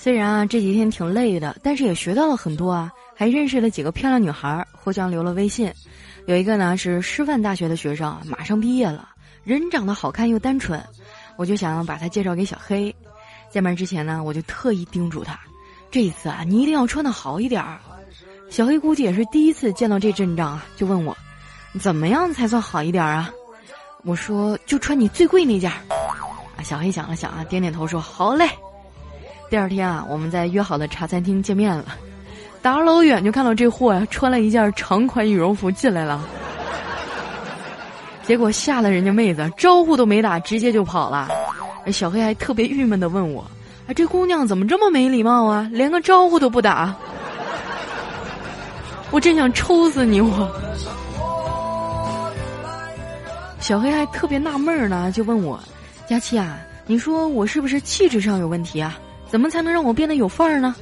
虽然啊这几天挺累的，但是也学到了很多啊，还认识了几个漂亮女孩，互相留了微信。有一个呢是师范大学的学生，马上毕业了，人长得好看又单纯，我就想把他介绍给小黑。见面之前呢，我就特意叮嘱他，这一次啊你一定要穿的好一点儿。小黑估计也是第一次见到这阵仗啊，就问我，怎么样才算好一点啊？我说就穿你最贵那件。啊，小黑想了想啊，点点头说好嘞。第二天啊，我们在约好的茶餐厅见面了，打老远就看到这货呀穿了一件长款羽绒服进来了，结果吓了人家妹子，招呼都没打，直接就跑了。小黑还特别郁闷的问我，啊，这姑娘怎么这么没礼貌啊，连个招呼都不打。我真想抽死你！我小黑还特别纳闷呢，就问我：“佳期啊，你说我是不是气质上有问题啊？怎么才能让我变得有范儿呢？”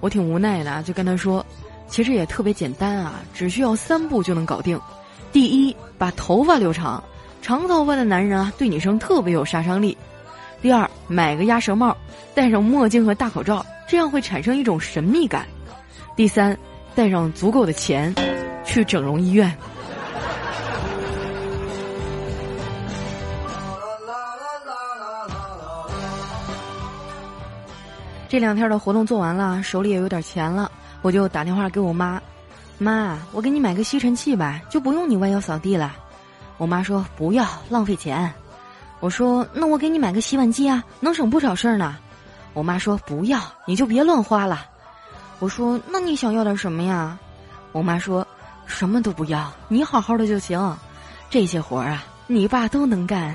我挺无奈的啊，就跟他说：“其实也特别简单啊，只需要三步就能搞定。第一，把头发留长，长头发的男人啊，对女生特别有杀伤力。第二，买个鸭舌帽，戴上墨镜和大口罩，这样会产生一种神秘感。第三。”带上足够的钱，去整容医院。这两天的活动做完了，手里也有点钱了，我就打电话给我妈：“妈，我给你买个吸尘器吧，就不用你弯腰扫地了。”我妈说：“不要，浪费钱。”我说：“那我给你买个洗碗机啊，能省不少事儿呢。”我妈说：“不要，你就别乱花了。”我说：“那你想要点什么呀？”我妈说：“什么都不要，你好好的就行。这些活儿啊，你爸都能干。”